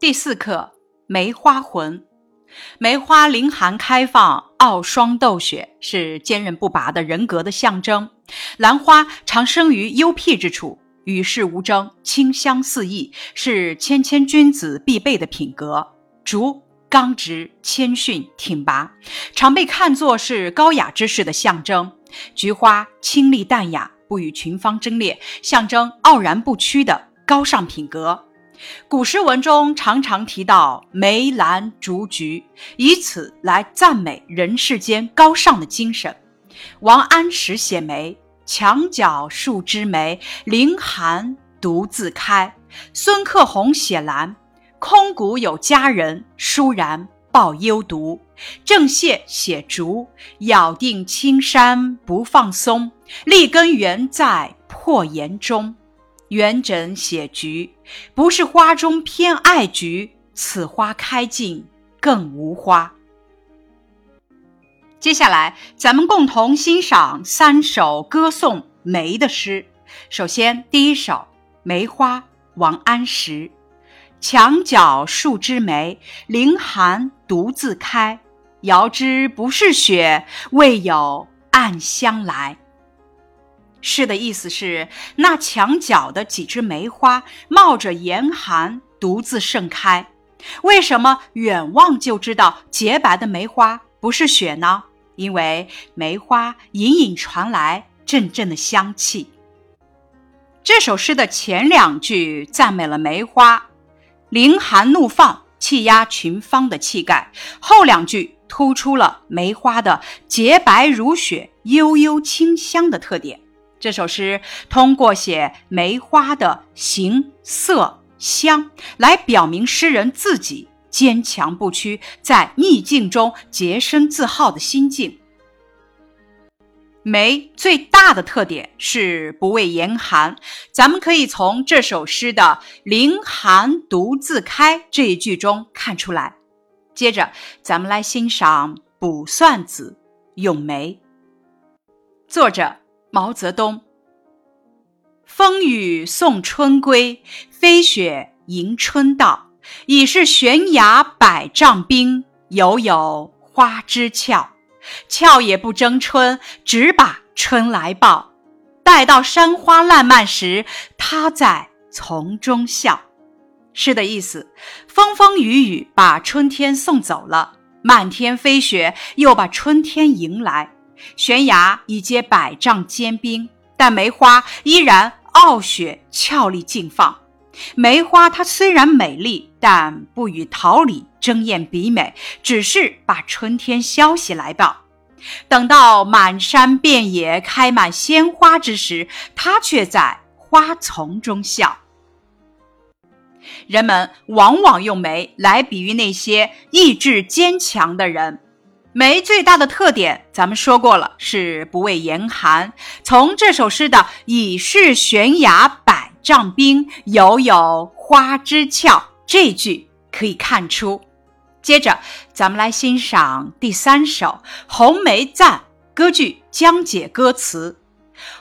第四课梅花魂。梅花凌寒开放，傲霜斗雪，是坚韧不拔的人格的象征。兰花常生于幽僻之处，与世无争，清香四溢，是谦谦君子必备的品格。竹刚直、谦逊、挺拔，常被看作是高雅之士的象征。菊花清丽淡雅，不与群芳争烈，象征傲然不屈的高尚品格。古诗文中常常提到梅兰竹菊，以此来赞美人世间高尚的精神。王安石写梅：“墙角数枝梅，凌寒独自开。”孙克洪写兰：“空谷有佳人，倏然抱幽独。”郑燮写竹：“咬定青山不放松，立根原在破岩中。”元稹写菊，不是花中偏爱菊，此花开尽更无花。接下来，咱们共同欣赏三首歌颂梅的诗。首先，第一首《梅花》，王安石：墙角数枝梅，凌寒独自开。遥知不是雪，为有暗香来。诗的意思是，那墙角的几枝梅花冒着严寒独自盛开。为什么远望就知道洁白的梅花不是雪呢？因为梅花隐隐传来阵阵的香气。这首诗的前两句赞美了梅花凌寒怒放、气压群芳的气概，后两句突出了梅花的洁白如雪、悠悠清香的特点。这首诗通过写梅花的形色香，来表明诗人自己坚强不屈，在逆境中洁身自好的心境。梅最大的特点是不畏严寒，咱们可以从这首诗的“凌寒独自开”这一句中看出来。接着，咱们来欣赏《卜算子·咏梅》，作者。毛泽东。风雨送春归，飞雪迎春到。已是悬崖百丈冰，犹有花枝俏。俏也不争春，只把春来报。待到山花烂漫时，他在丛中笑。诗的意思：风风雨雨把春天送走了，漫天飞雪又把春天迎来。悬崖已结百丈坚冰，但梅花依然傲雪俏丽竞放。梅花它虽然美丽，但不与桃李争艳比美，只是把春天消息来报。等到满山遍野开满鲜花之时，它却在花丛中笑。人们往往用梅来比喻那些意志坚强的人。梅最大的特点，咱们说过了，是不畏严寒。从这首诗的“已是悬崖百丈冰，犹有花枝俏”这句可以看出。接着，咱们来欣赏第三首《红梅赞》歌剧江解歌词：“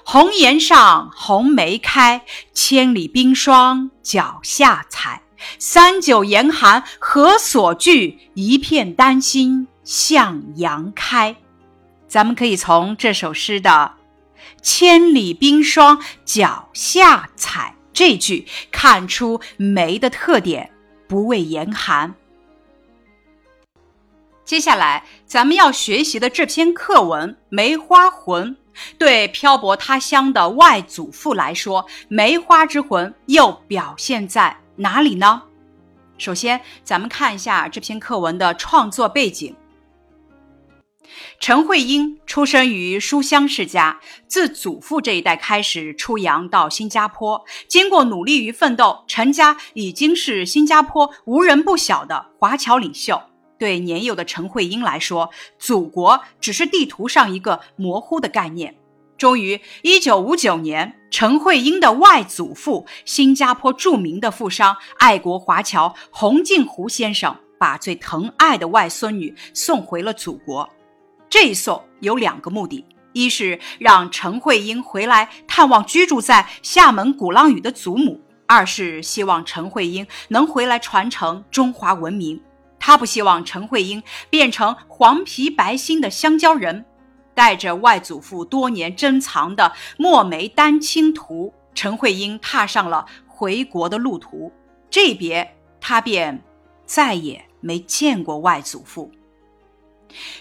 红颜上红梅开，千里冰霜脚下踩。三九严寒何所惧？一片丹心。”向阳开，咱们可以从这首诗的“千里冰霜脚下踩”这句看出梅的特点，不畏严寒。接下来咱们要学习的这篇课文《梅花魂》，对漂泊他乡的外祖父来说，梅花之魂又表现在哪里呢？首先，咱们看一下这篇课文的创作背景。陈慧英出生于书香世家，自祖父这一代开始出洋到新加坡，经过努力与奋斗，陈家已经是新加坡无人不晓的华侨领袖。对年幼的陈慧英来说，祖国只是地图上一个模糊的概念。终于，一九五九年，陈慧英的外祖父，新加坡著名的富商、爱国华侨洪敬湖先生，把最疼爱的外孙女送回了祖国。这一送有两个目的：一是让陈慧英回来探望居住在厦门鼓浪屿的祖母；二是希望陈慧英能回来传承中华文明。他不希望陈慧英变成黄皮白心的香蕉人，带着外祖父多年珍藏的墨梅丹青图，陈慧英踏上了回国的路途。这别，他便再也没见过外祖父。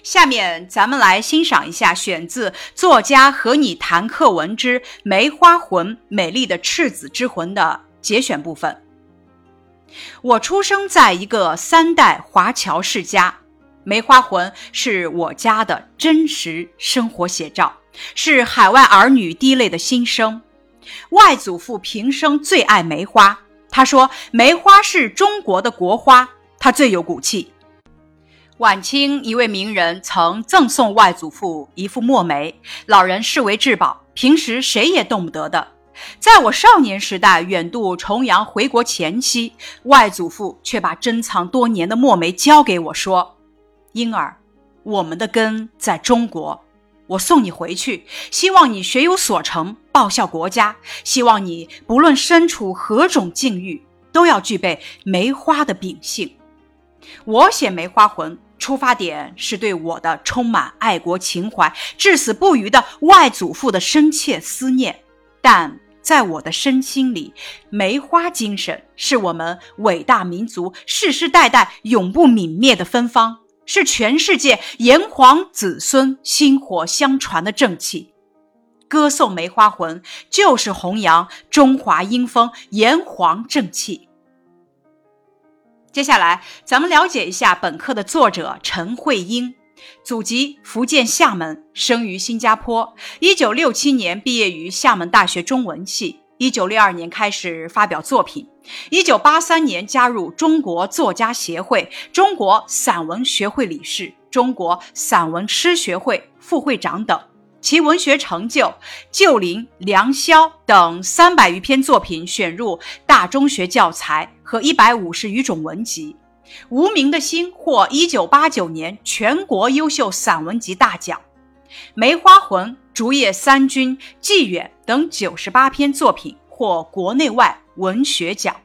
下面咱们来欣赏一下选自《作家和你谈课文之梅花魂：美丽的赤子之魂》的节选部分。我出生在一个三代华侨世家，梅花魂是我家的真实生活写照，是海外儿女滴泪的心声。外祖父平生最爱梅花，他说梅花是中国的国花，他最有骨气。晚清一位名人曾赠送外祖父一副墨梅，老人视为至宝，平时谁也动不得的。在我少年时代远渡重洋回国前夕，外祖父却把珍藏多年的墨梅交给我说：“婴儿，我们的根在中国，我送你回去，希望你学有所成，报效国家。希望你不论身处何种境遇，都要具备梅花的秉性。”我写《梅花魂》，出发点是对我的充满爱国情怀、至死不渝的外祖父的深切思念，但。在我的身心里，梅花精神是我们伟大民族世世代代永不泯灭的芬芳，是全世界炎黄子孙薪火相传的正气。歌颂梅花魂，就是弘扬中华英风炎黄正气。接下来，咱们了解一下本课的作者陈慧英。祖籍福建厦门，生于新加坡。一九六七年毕业于厦门大学中文系。一九六二年开始发表作品。一九八三年加入中国作家协会、中国散文学会理事、中国散文诗学会副会长等。其文学成就《旧林》《良宵》等三百余篇作品选入大中学教材和一百五十余种文集。无名的心获一九八九年全国优秀散文集大奖，《梅花魂》《竹叶三军》《寄远》等九十八篇作品获国内外文学奖，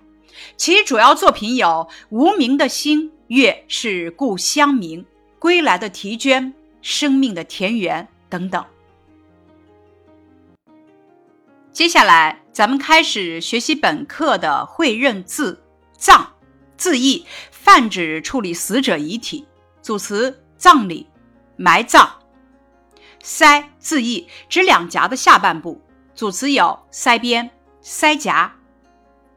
其主要作品有《无名的星》《月是故乡明》《归来的啼鹃》《生命的田园》等等。接下来，咱们开始学习本课的会认字葬字义。泛指处理死者遗体，组词葬礼、埋葬。腮字义指两颊的下半部，组词有腮边、腮颊。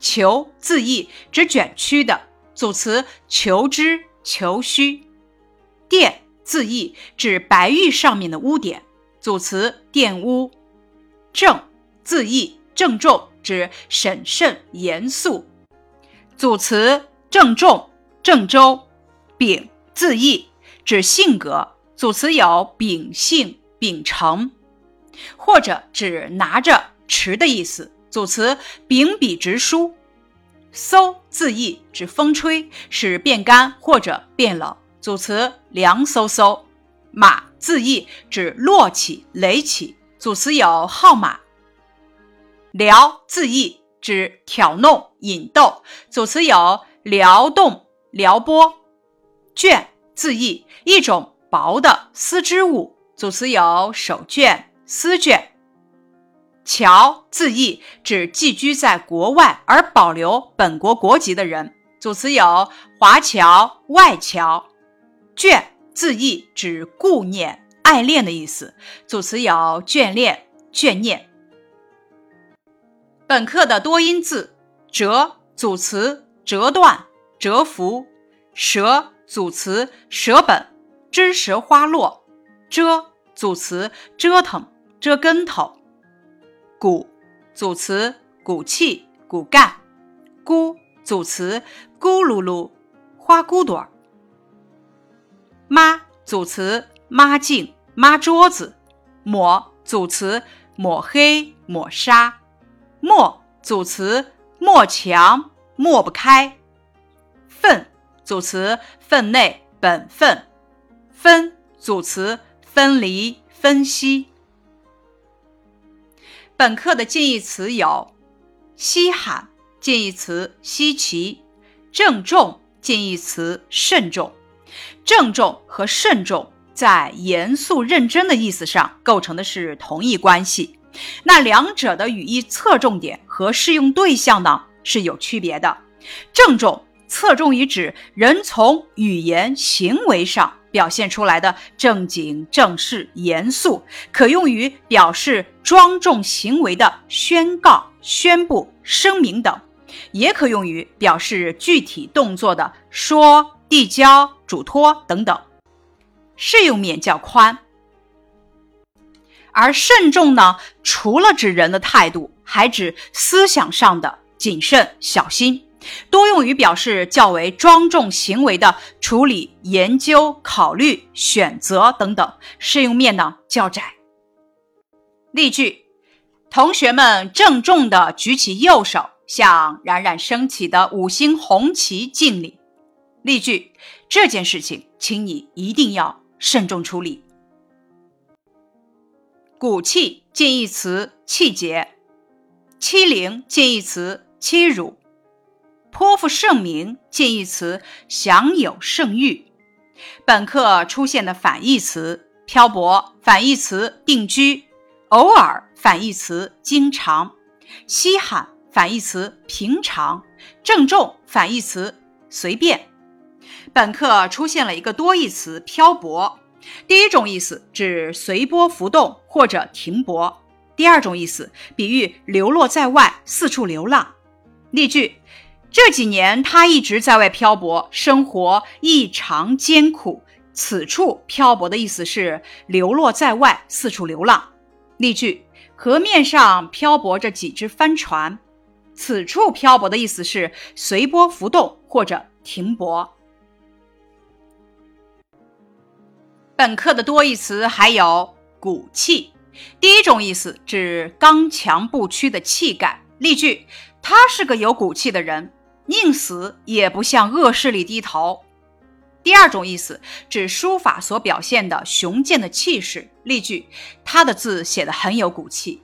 虬字义指卷曲的，组词虬枝、虬须。钿字义指白玉上面的污点，组词玷污。郑字义郑重，指审慎严肃，组词郑重。郑州，秉字义指性格，组词有秉性、秉承，或者指拿着、持的意思，组词秉笔直书。嗖字义指风吹，使变干或者变冷，组词凉飕飕。马字义指落起、垒起，组词有号码。撩字义指挑弄、引逗，组词有撩动。撩拨，绢字义一种薄的丝织物，组词有手绢、丝绢。侨字义指寄居在国外而保留本国国籍的人，组词有华侨、外侨。眷字义指顾念、爱恋的意思，组词有眷恋、眷念。本课的多音字折，组词折断。折服，折组词折本，枝折花落，遮组词折腾，遮跟头，骨组词骨气骨干，咕组词咕噜噜，花骨朵儿，抹组词抹镜抹桌子，抹组词抹黑抹纱，墨组词墨墙抹不开。份组词分内本分，分组词分离分析。本课的近义词有：稀罕、近义词稀奇；郑重近义词慎重。郑重和慎重在严肃认真的意思上构成的是同一关系，那两者的语义侧重点和适用对象呢是有区别的。郑重侧重于指人从语言行为上表现出来的正经正式、严肃，可用于表示庄重行为的宣告、宣布、声明等，也可用于表示具体动作的说。递交、嘱托等等，适用面较宽。而慎重呢，除了指人的态度，还指思想上的谨慎小心，多用于表示较为庄重行为的处理、研究、考虑、选择等等，适用面呢较窄。例句：同学们郑重地举起右手，向冉冉升起的五星红旗敬礼。例句：这件事情，请你一定要慎重处理。骨气近义词气节，欺凌近义词欺辱，颇负盛名近义词享有盛誉。本课出现的反义词：漂泊反义词定居，偶尔反义词经常，稀罕反义词平常，郑重反义词随便。本课出现了一个多义词“漂泊”，第一种意思指随波浮动或者停泊；第二种意思比喻流落在外，四处流浪。例句：这几年他一直在外漂泊，生活异常艰苦。此处漂泊的意思是流落在外，四处流浪。例句：河面上漂泊着几只帆船。此处漂泊的意思是随波浮动或者停泊。本课的多义词还有骨气，第一种意思指刚强不屈的气概。例句：他是个有骨气的人，宁死也不向恶势力低头。第二种意思指书法所表现的雄健的气势。例句：他的字写得很有骨气。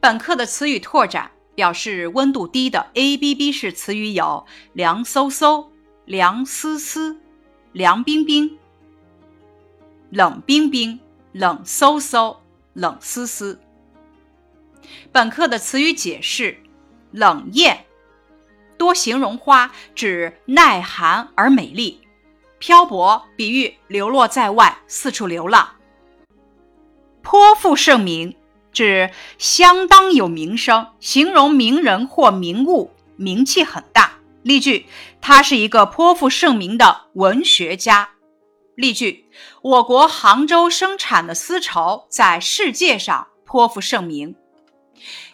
本课的词语拓展表示温度低的 A B B 式词语有凉飕飕、凉丝丝、凉冰冰。冷冰冰、冷飕飕、冷丝丝。本课的词语解释：冷艳，多形容花，指耐寒而美丽；漂泊，比喻流落在外，四处流浪；颇负盛名，指相当有名声，形容名人或名物名气很大。例句：他是一个颇负盛名的文学家。例句：我国杭州生产的丝绸在世界上颇负盛名。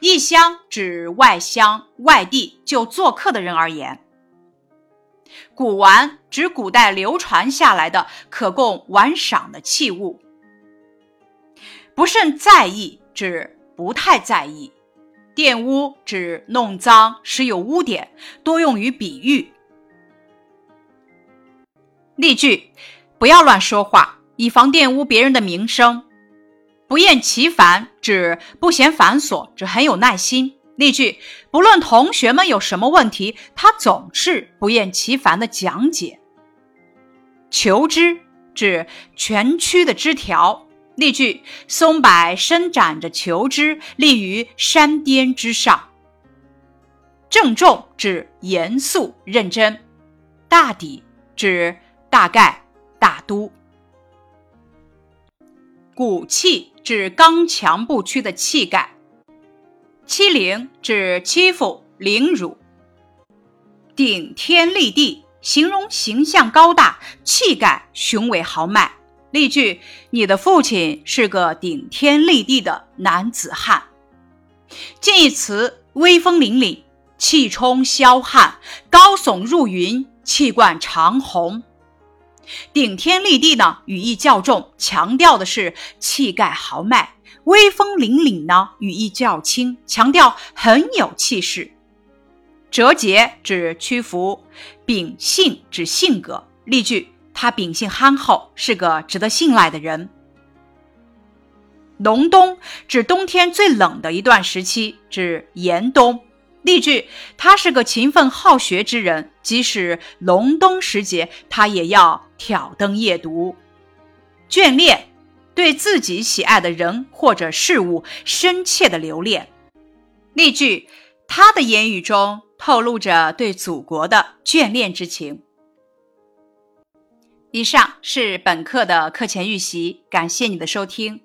异乡指外乡、外地就做客的人而言。古玩指古代流传下来的可供玩赏的器物。不甚在意指不太在意。玷污指弄脏、使有污点，多用于比喻。例句。不要乱说话，以防玷污别人的名声。不厌其烦指不嫌繁琐，指很有耐心。例句：不论同学们有什么问题，他总是不厌其烦的讲解。求枝指蜷曲的枝条。例句：松柏伸展着求枝，立于山巅之上。郑重指严肃认真。大抵指大概。大都，骨气指刚强不屈的气概；欺凌指欺负、凌辱；顶天立地形容形象高大、气概雄伟豪迈。例句：你的父亲是个顶天立地的男子汉。近义词：威风凛凛、气冲霄汉、高耸入云、气贯长虹。顶天立地呢，语义较重，强调的是气概豪迈；威风凛凛呢，语义较轻，强调很有气势。折节指屈服，秉性指性格。例句：他秉性憨厚，是个值得信赖的人。隆冬指冬天最冷的一段时期，指严冬。例句：他是个勤奋好学之人，即使隆冬时节，他也要挑灯夜读。眷恋，对自己喜爱的人或者事物深切的留恋。例句：他的言语中透露着对祖国的眷恋之情。以上是本课的课前预习，感谢你的收听。